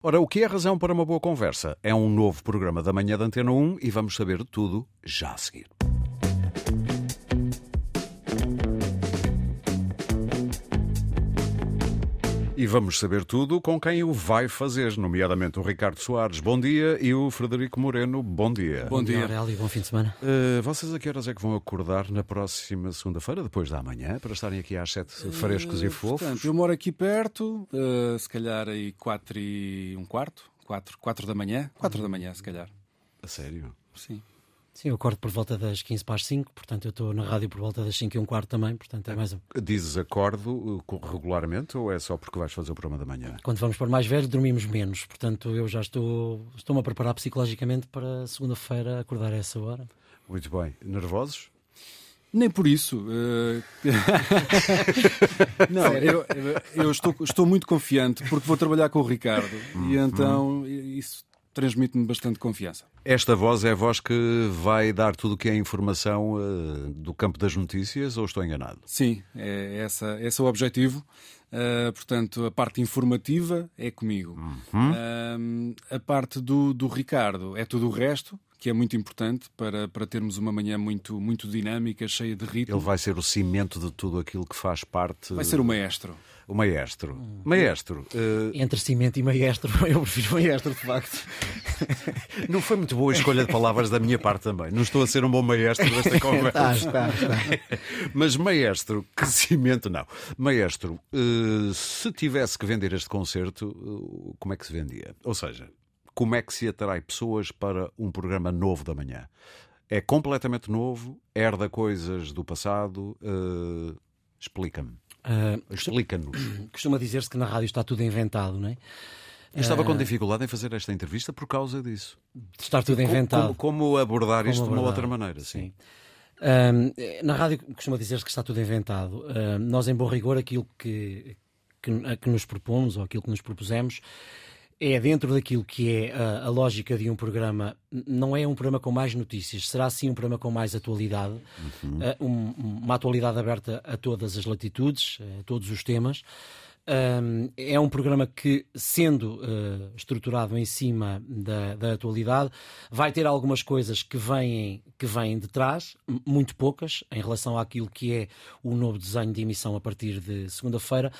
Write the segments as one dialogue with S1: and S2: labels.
S1: Ora, o que é a razão para uma boa conversa? É um novo programa da manhã da Antena 1 e vamos saber tudo já a seguir. E vamos saber tudo com quem o vai fazer, nomeadamente o Ricardo Soares, bom dia, e o Frederico Moreno, bom dia.
S2: Bom dia.
S3: Aurélio, bom fim de semana.
S1: Uh, vocês a que horas é que vão acordar na próxima segunda-feira, depois da manhã, para estarem aqui às sete frescos uh, e fofos?
S2: Portanto, eu moro aqui perto, uh, se calhar aí quatro e um quarto, quatro, quatro da manhã, quatro da manhã, se calhar.
S1: A sério?
S2: Sim.
S3: Sim, eu acordo por volta das 15 para as 5, portanto eu estou na rádio por volta das 5 e um quarto também, portanto é mais um.
S1: Dizes acordo uh, regularmente ou é só porque vais fazer o programa da manhã?
S3: Quando vamos para mais velho dormimos menos, portanto eu já estou estou-me a preparar psicologicamente para segunda-feira acordar a essa hora.
S1: Muito bem. Nervosos?
S2: Nem por isso. Uh... não, eu, eu estou, estou, muito confiante porque vou trabalhar com o Ricardo hum, e então hum. isso transmite-me bastante confiança.
S1: Esta voz é a voz que vai dar tudo o que é informação uh, do campo das notícias ou estou enganado?
S2: Sim, é, essa, esse é o objetivo. Uh, portanto, a parte informativa é comigo. Uhum. Uh, a parte do, do Ricardo é tudo o resto, que é muito importante para, para termos uma manhã muito, muito dinâmica, cheia de ritmo.
S1: Ele vai ser o cimento de tudo aquilo que faz parte.
S2: Vai ser o maestro.
S1: O maestro. Maestro.
S3: Uh... Entre cimento e maestro, eu prefiro maestro, de facto.
S1: Não foi muito boa a escolha de palavras da minha parte também. Não estou a ser um bom maestro desta conversa.
S3: está, está, está.
S1: Mas maestro, que cimento não. Maestro, uh, se tivesse que vender este concerto, uh, como é que se vendia? Ou seja, como é que se atrai pessoas para um programa novo da manhã? É completamente novo, herda coisas do passado. Explica-me. Uh, Explica-nos.
S3: Costuma dizer-se que na rádio está tudo inventado, não é?
S1: Eu estava com ah, dificuldade em fazer esta entrevista por causa disso.
S3: De estar tudo inventado.
S1: Como, como abordar como isto abordar. de uma outra maneira, sim. sim.
S3: Uh, na rádio costuma dizer-se que está tudo inventado. Uh, nós, em bom rigor, aquilo que, que, que, nos propomos ou aquilo que nos propusemos é dentro daquilo que é a, a, lógica de um programa, não é um programa com mais notícias, será sim um programa com mais atualidade, uhum. uh, um, uma atualidade aberta a todas as latitudes, a todos os temas. Um, é um programa que, sendo uh, estruturado em cima da, da, atualidade, vai ter algumas coisas que vêm, que vêm de trás, muito poucas, em relação àquilo que é o novo desenho de emissão a partir de segunda-feira.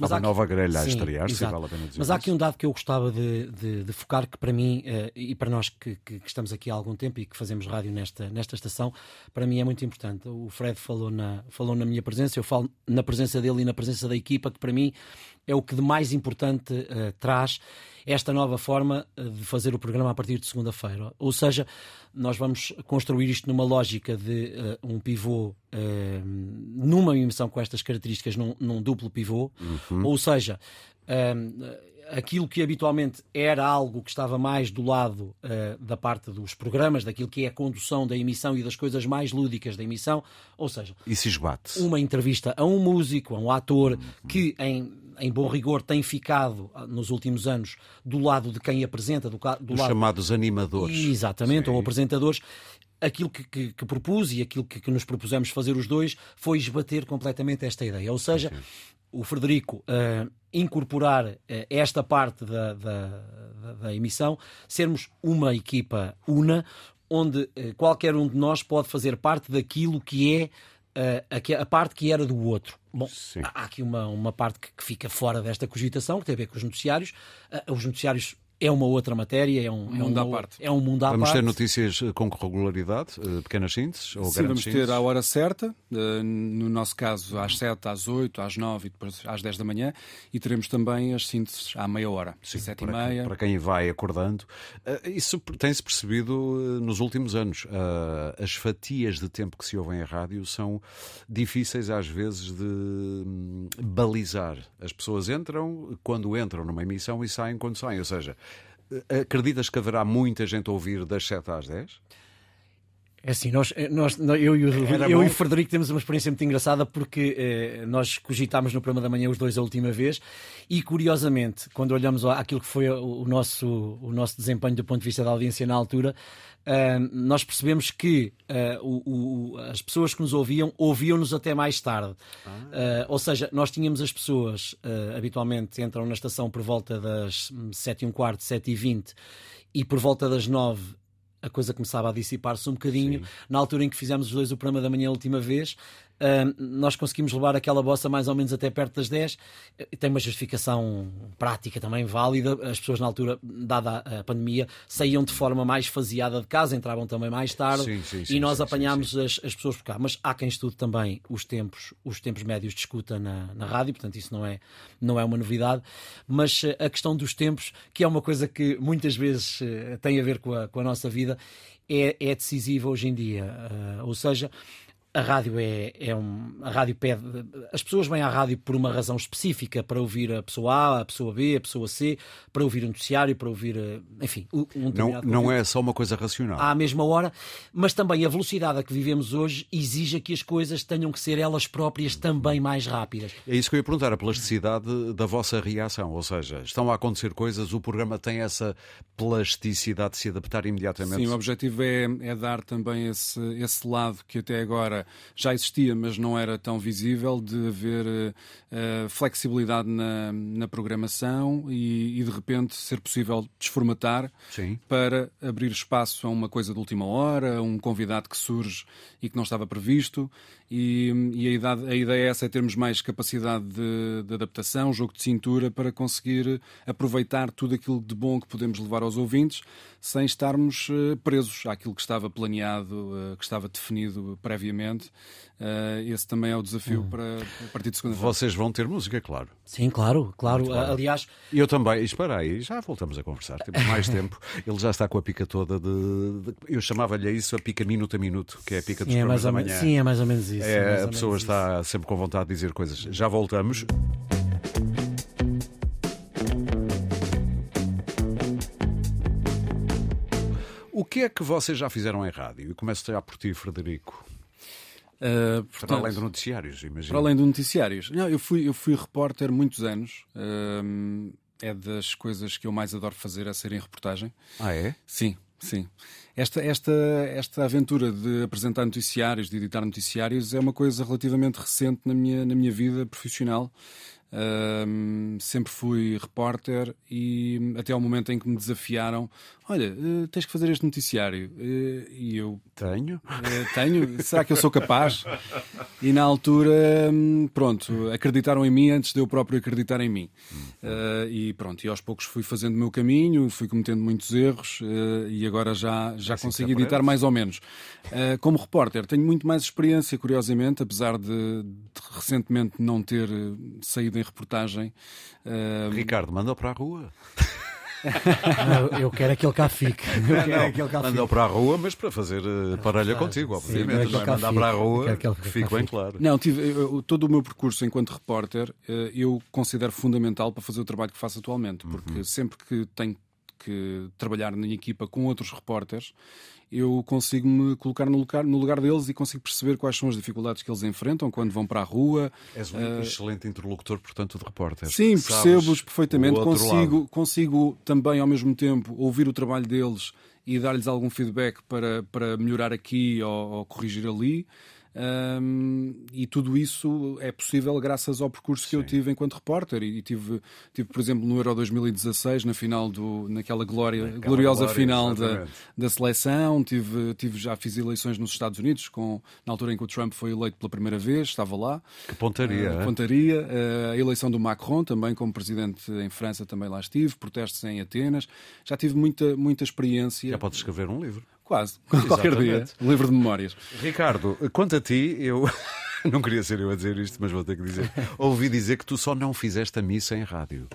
S1: Há uma há nova grelha a estrear, se vale a pena dizer
S3: Mas há aqui um dado que eu gostava de, de, de focar, que para mim, uh, e para nós que, que, que, estamos aqui há algum tempo e que fazemos rádio nesta, nesta estação, para mim é muito importante. O Fred falou na, falou na minha presença, eu falo na presença dele e na presença da equipa, que para mim é o que de mais importante uh, traz esta nova forma uh, de fazer o programa a partir de segunda-feira. Ou seja, nós vamos construir isto numa lógica de uh, um pivô numa emissão com estas características, num, num duplo pivô. Uhum. Ou seja, aquilo que habitualmente era algo que estava mais do lado uh, da parte dos programas, daquilo que é a condução da emissão e das coisas mais lúdicas da emissão, ou seja,
S1: Isso esbate.
S3: uma entrevista a um músico, a um ator uhum. que em em bom rigor, tem ficado ah, nos últimos anos do lado de quem apresenta, do, do
S1: Os
S3: lado...
S1: chamados animadores.
S3: Exatamente, Sim. ou apresentadores. Aquilo que, que, que propus e aquilo que, que, nos propusemos fazer os dois foi esbater completamente esta ideia. Ou seja. O Frederico uh, incorporar uh, esta parte da, da, da, da, emissão, sermos uma equipa una, onde uh, qualquer um de nós pode fazer parte daquilo que é a, a, parte que era do outro. Bom, Sim. há aqui uma, uma parte que, que, fica fora desta cogitação, que tem a ver com os noticiários. Os noticiários é uma outra matéria, é um,
S2: um mundo
S3: é
S2: um, à parte.
S3: É um mundo à
S1: vamos
S3: parte.
S1: ter notícias eh, com regularidade, eh, pequenas sínteses ou
S2: Sim,
S1: grandes
S2: vamos
S1: sínteses?
S2: ter à hora certa, eh, no nosso caso às 7, às 8, às 9 e depois às 10 da manhã, e teremos também as sínteses à meia hora, Sim, 7 e meia.
S1: Para quem vai acordando. Isso tem-se percebido nos últimos anos. As fatias de tempo que se ouvem em rádio são difíceis às vezes de hum, balizar. As pessoas entram quando entram numa emissão e saem quando saem, ou seja, Acreditas que haverá muita gente a ouvir das 7 às 10?
S3: É assim, nós, nós, eu, e o, eu e o Frederico temos uma experiência muito engraçada porque eh, nós cogitámos no programa da manhã os dois a última vez e, curiosamente, quando olhamos aquilo que foi o, nosso, o nosso desempenho do ponto de vista da audiência na altura, uh, nós percebemos que uh, o, o, as pessoas que nos ouviam ouviam-nos até mais tarde. Ah. Uh, ou seja, nós tínhamos as pessoas, habitualmente entram na estação por volta das 7 e um quarto, 7 e 20 e por volta das 9 a coisa começava a dissipar-se um bocadinho. Sim. Na altura em que fizemos os dois o programa da manhã a última vez, nós conseguimos levar aquela bossa mais ou menos até perto das 10. Tem uma justificação prática também válida. As pessoas, na altura, dada a pandemia, saíam de forma mais faseada de casa, entravam também mais tarde sim, sim, sim, e nós apanhámos as, as, pessoas por cá. Mas há quem estude também os tempos, os tempos médios de escuta na, na rádio, portanto, isso não é, não é uma novidade. Mas eh, a questão dos tempos, que é uma coisa que muitas vezes eh, tem a ver com a, com a nossa vida, é, é decisiva hoje em dia. Uh, ou seja, a rádio é, é um. A rádio pede. As pessoas vêm à rádio por uma razão específica, para ouvir a pessoa A, a pessoa B, a pessoa C, para ouvir um noticiário, para ouvir. Eh, enfim, um
S1: Não, não é só uma coisa racional.
S3: À mesma hora, mas também a velocidade a que vivemos hoje exige que as coisas tenham que ser elas próprias também mais rápidas.
S1: É isso que eu ia perguntar, a plasticidade da vossa reação. Ou seja, estão a acontecer coisas, o programa tem essa plasticidade de se adaptar imediatamente.
S2: Sim, o objetivo é, é dar também esse, esse lado que até agora já existia, mas não era tão visível, de haver uh, flexibilidade na, na programação e, e, de repente ser possível desformatar Sim. para abrir espaço a uma coisa de última hora, a um convidado que surge e que não estava previsto. E, e a, idade, a, ideia é essa, é termos mais capacidade de, de, adaptação, jogo de cintura, para conseguir aproveitar tudo aquilo de bom que podemos levar aos ouvintes, sem estarmos uh, presos àquilo que estava planeado, que estava definido previamente. Uh, esse também é o desafio hum. para a partir de segunda-feira.
S1: Vocês vão ter música, claro.
S3: Sim, claro, claro. Aliás.
S1: Eu também. Espera aí, já voltamos a conversar. Temos mais tempo. Ele já está com a pica toda de. de... Eu chamava-lhe isso a pica minuto a minuto, que é a pica dos sim, é da manhã.
S3: Sim, é mais ou menos isso.
S1: É, é a pessoa está isso. sempre com vontade de dizer coisas. Já voltamos. O que é que vocês já fizeram em rádio? E começo já por ti, Frederico. Uh, portanto, para além de noticiários, imagino.
S2: Para além de noticiários. Não, eu, fui, eu fui repórter muitos anos. Uh, é das coisas que eu mais adoro fazer, é ser em reportagem.
S1: Ah, é?
S2: Sim, sim. Esta, esta, esta aventura de apresentar noticiários, de editar noticiários, é uma coisa relativamente recente na minha, na minha vida profissional. Uh, sempre fui repórter e até ao momento em que me desafiaram olha, uh, tens que fazer este noticiário. Uh, e eu.
S1: Tenho?
S2: Eh, tenho. Será que eu sou capaz? E na altura, um, pronto, acreditaram em mim antes de eu próprio acreditar em mim. e pronto, e aos poucos fui fazendo o meu caminho, fui cometendo muitos erros e agora já, já é consegui editar mais ou menos. como repórter, tenho muito mais experiência, curiosamente, apesar de, de recentemente não ter saído em reportagem.
S1: Ricardo, manda para a rua.
S3: Não, eu quero aquele cá fique.
S1: Mandou para a rua, mas para fazer uh, parelha ah, contigo, obviamente. Não é mandar para a rua, que, que fique bem claro.
S2: Não, tive, eu, todo o meu percurso enquanto repórter uh, eu considero fundamental para fazer o trabalho que faço atualmente, porque uhum. sempre que tenho que trabalhar na equipa com outros repórteres, eu consigo me colocar no lugar, no lugar deles e consigo perceber quais são as dificuldades que eles enfrentam quando vão para a rua.
S1: És um uh... excelente interlocutor, portanto, de repórteres.
S2: Sim, percebo-os perfeitamente. Consigo, consigo também, ao mesmo tempo, ouvir o trabalho deles e dar-lhes algum feedback para, para melhorar aqui ou, ou corrigir ali. Um, e tudo isso é possível graças ao percurso Sim. que eu tive enquanto repórter. E, tive, tive, por exemplo, no Euro 2016, na final do, naquela glória, naquela gloriosa glória, final da, da seleção. Tive, tive, já fiz eleições nos Estados Unidos, com, na altura em que o Trump foi eleito pela primeira vez, estava lá.
S1: Que pontaria.
S2: Uh, pontaria. Uh, a eleição do Macron também, como presidente em França, também lá estive. Protestos em Atenas. Já tive muita, muita experiência.
S1: Já pode escrever um livro.
S2: Quase, qualquer dia. Um livro de memórias.
S1: Ricardo, quanto a ti, eu. não queria ser eu a dizer isto, mas vou ter que dizer. Ouvi dizer que tu só não fizeste a missa em rádio.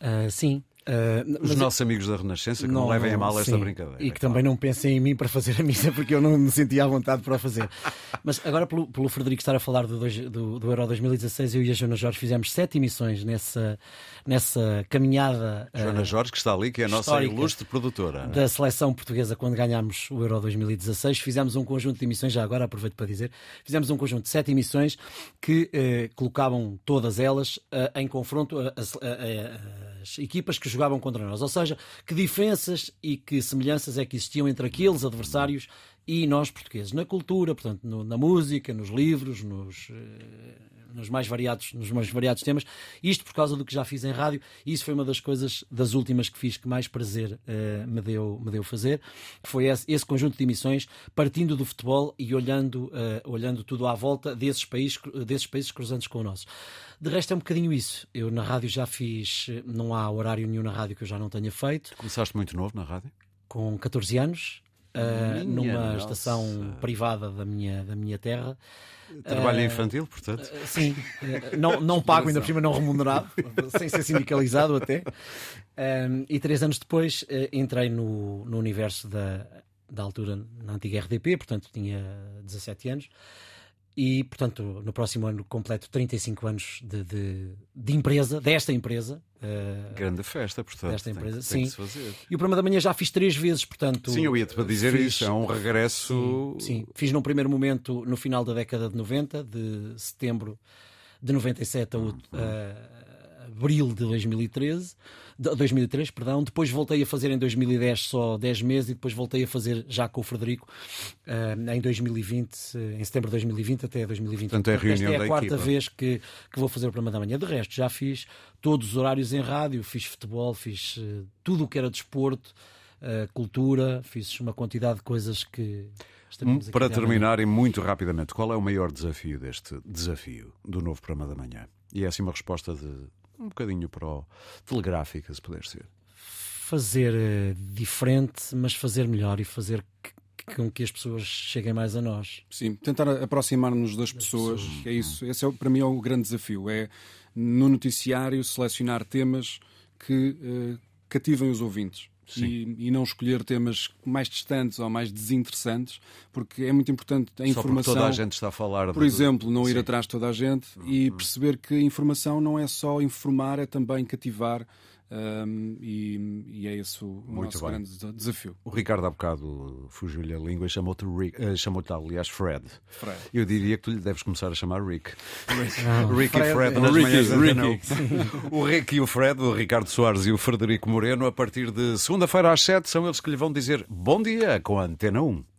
S3: Uh, sim.
S1: Uh, Os nossos amigos da Renascença que não, não levem a mal esta sim, brincadeira.
S3: E que também não pensem em mim para fazer a missa, porque eu não me sentia à vontade para fazer. Mas agora, pelo, pelo Frederico estar a falar do, do, do, Euro 2016, eu e a Joana Jorge fizemos sete emissões nessa, nessa caminhada.
S1: Joana uh, Jorge, que está ali, que é a nossa ilustre produtora.
S3: Da seleção portuguesa quando ganhámos o Euro 2016. Fizemos um conjunto de emissões, já agora aproveito para dizer, fizemos um conjunto de sete emissões que uh, colocavam todas elas uh, em confronto a, a, a, as equipas que jogavam contra nós. Ou seja, que diferenças e que semelhanças é que existiam entre aqueles adversários e nós portugueses. Na cultura, portanto, no, na música, nos livros, nos, eh, nos, mais variados, nos mais variados temas. Isto por causa do que já fiz em rádio. E isso foi uma das coisas, das últimas que fiz, que mais prazer uh, me, deu, me deu fazer. Foi esse, esse, conjunto de emissões, partindo do futebol e olhando, uh, olhando tudo à volta desses países, desses países cruzantes com o nosso. De resto é um bocadinho isso. Eu na rádio já fiz, não há horário nenhum na rádio que eu já não tenha feito.
S1: Começaste muito novo na rádio?
S3: Com 14 anos, uh, numa nossa. estação privada da minha, da minha terra.
S1: Trabalho uh, infantil, portanto? Uh,
S3: sim, não, não pago, ainda por cima não remunerado, sem ser sindicalizado até. e três anos depois entrei no, no universo da, da altura, na antiga RDP, portanto tinha 17 anos. E, portanto, no próximo ano completo 35 anos de, de, de empresa, desta empresa.
S1: Uh, Grande festa, portanto.
S3: Desta empresa,
S1: tem,
S3: sim. Tem e o programa da manhã já fiz três vezes, portanto.
S1: Sim, eu ia-te para dizer fiz, isso, é um regresso.
S3: Sim, sim, fiz num primeiro momento no final da década de 90, de setembro de 97 a, uhum. a abril de 2013. 2003, perdão. Depois voltei a fazer em 2010 só 10 meses e depois voltei a fazer já com o Frederico uh, em 2020, em setembro de 2020 até 2020.
S1: Portanto, é a reunião
S3: Esta é a quarta
S1: equipa.
S3: vez que, que vou fazer o programa da manhã. De resto, já fiz todos os horários em rádio, fiz futebol, fiz uh, tudo o que era desporto, uh, cultura, fiz uma quantidade de coisas que.
S1: Para terminar, e muito rapidamente, qual é o maior desafio deste desafio do novo programa da manhã? E é assim uma resposta de um bocadinho para o telegráfica, se puder ser.
S3: Fazer uh, diferente, mas fazer melhor e fazer com que as pessoas cheguem mais a nós.
S2: Sim, tentar aproximar-nos das, das pessoas, pessoas, é isso. Esse é, para mim é o grande desafio. É no noticiário selecionar temas que uh, cativem os ouvintes e, e, não escolher temas mais distantes ou mais desinteressantes, porque é muito importante a informação.
S1: Só toda a gente está a falar.
S2: Por de... exemplo, não ir Sim. atrás de toda a gente uhum. e perceber que a informação não é só informar, é também cativar um, e, e, é esse o Muito nosso bem. grande desafio.
S1: O Ricardo há bocado fugiu-lhe a língua e chamou-te, uh, chamou-te aliás, Fred. Fred. Eu diria que tu lhe deves começar a chamar Rick. Rick, Não, Rick Fred, e Fred nas Ricky, manhãs Ricky. O Rick e o Fred, o Ricardo Soares e o Frederico Moreno, a partir de segunda-feira às sete, são eles que lhe vão dizer bom dia com a Antena 1.